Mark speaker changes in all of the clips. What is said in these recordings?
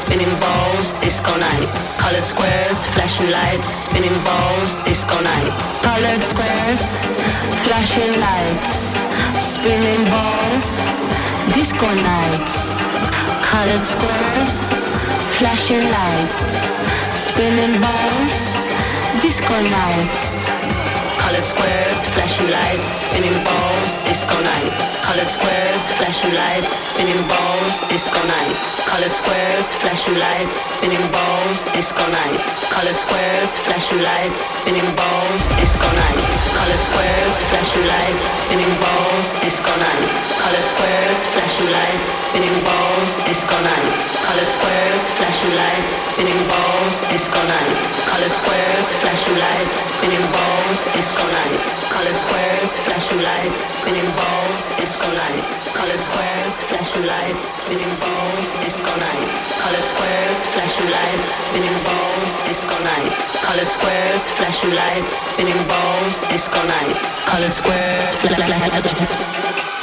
Speaker 1: spinning balls, disco nights. Colored squares, flashing lights, spinning balls, disco nights. Colored squares, flashing lights, spinning balls, disco nights. Colored squares, flashing lights, spinning balls, disco nights. Colored squares, flashing lights, spinning balls, disco nights. Colored squares, flashing lights, spinning balls, disco nights. Colored squares, flashing lights, spinning balls, disco nights. Colored squares, flashing lights, spinning balls, disco nights. Colored squares, flashing lights, spinning balls, disco nights. Colored squares, flashing lights, spinning balls, disco nights. Colored squares, flashing lights, spinning balls, disco nights. Colored squares, flashing lights, spinning balls, disco disco lights, colored squares, flashing lights, spinning balls, disco lights, colored squares, flashing lights, spinning balls, disco nights, colored squares, flashing lights, spinning balls, disco nights, colored squares, flashing lights, spinning balls, disco nights, colored squares, flashing lights.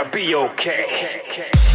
Speaker 2: Gonna be okay.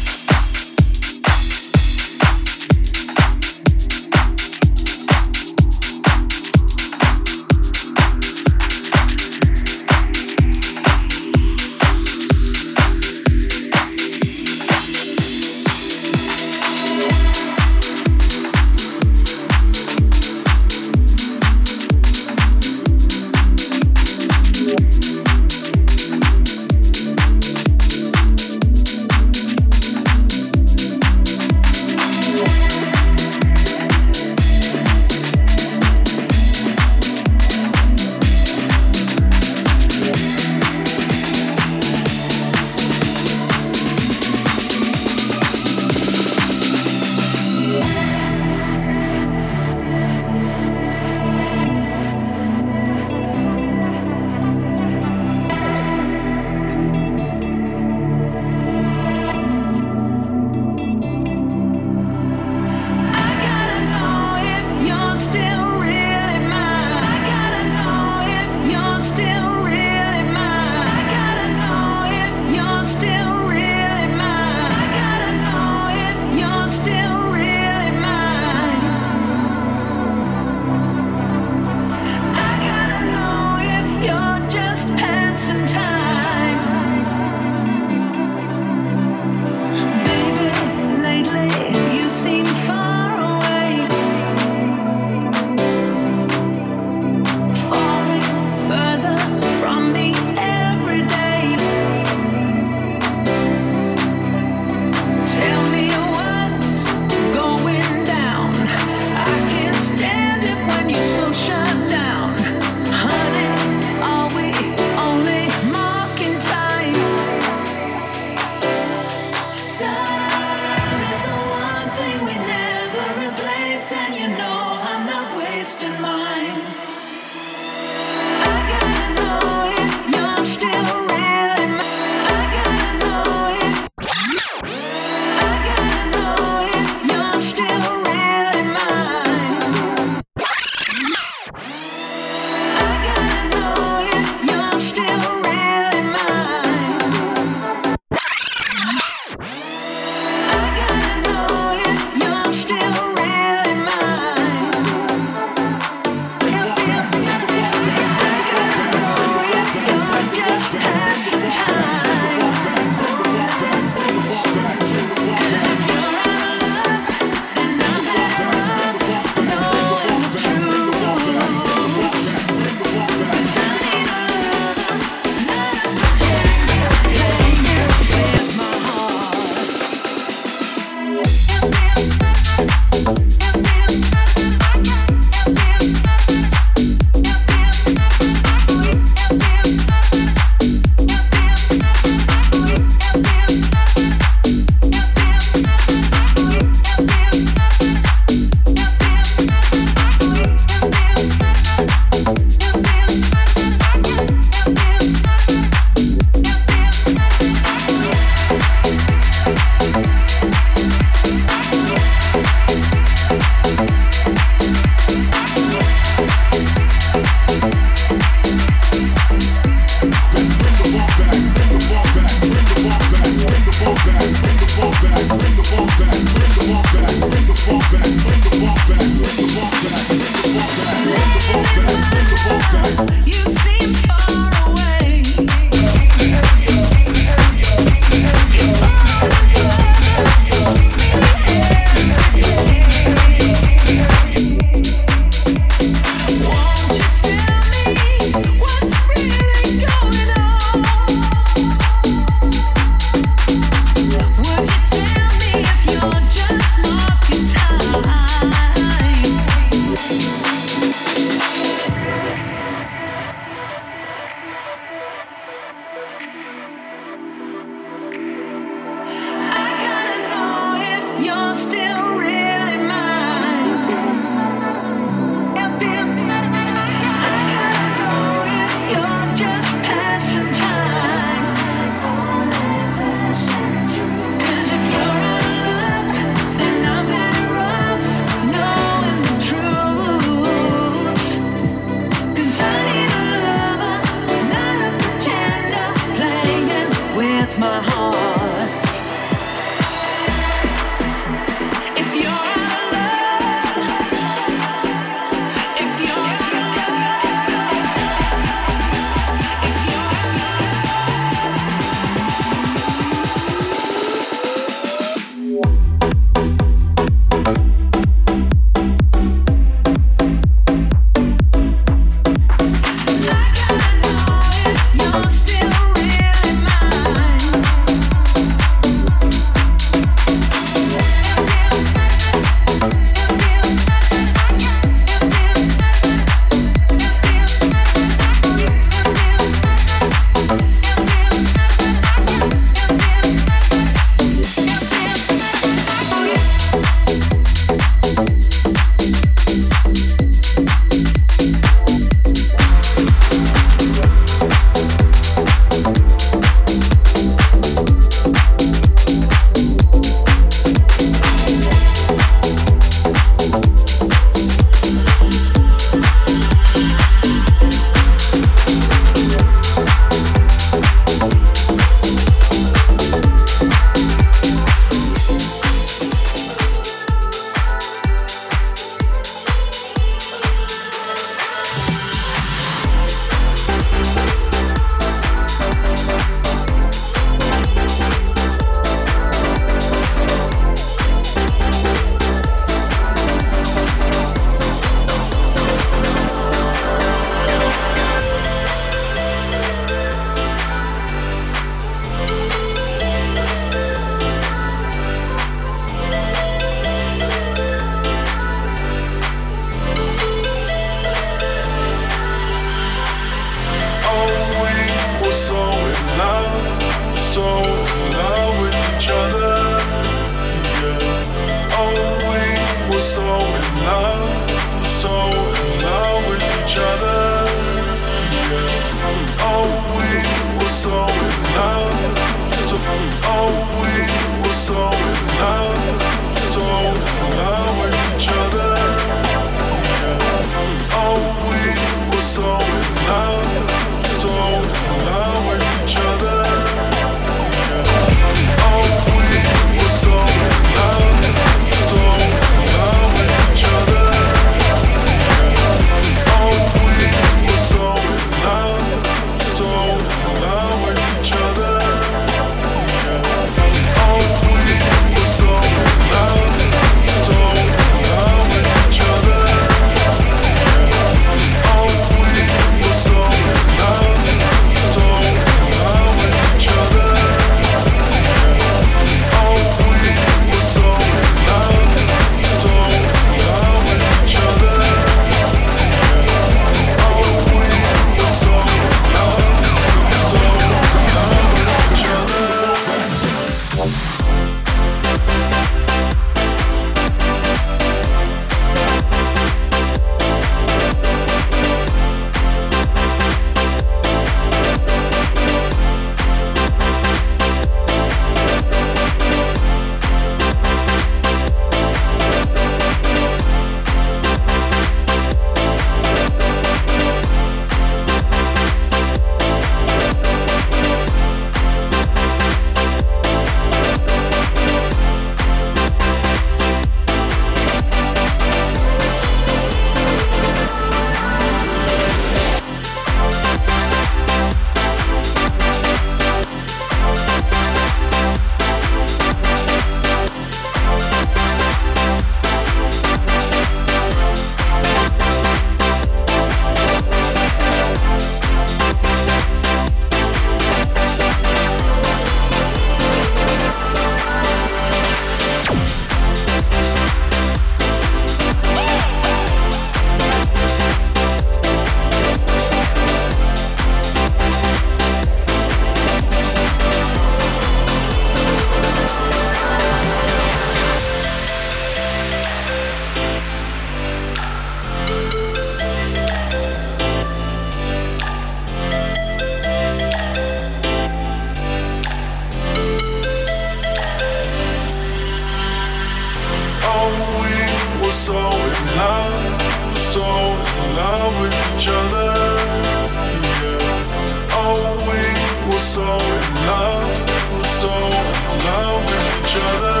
Speaker 3: so in love, so in love with each other.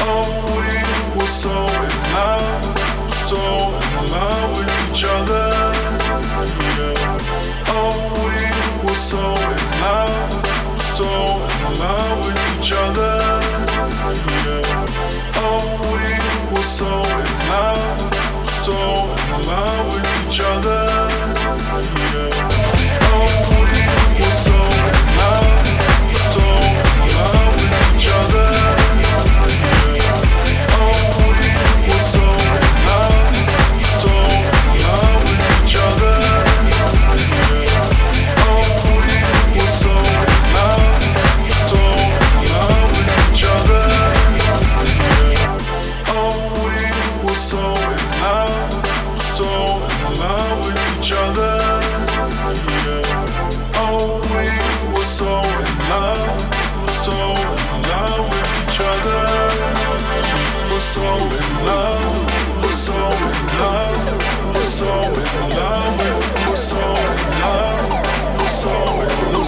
Speaker 3: Oh, we were so in love, so in love with each other. Oh, we were so in love, so in love with each other. Oh, we were so in love, so in love with each other.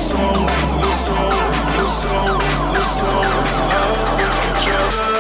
Speaker 3: soul, your soul, your soul, your soul, love each other.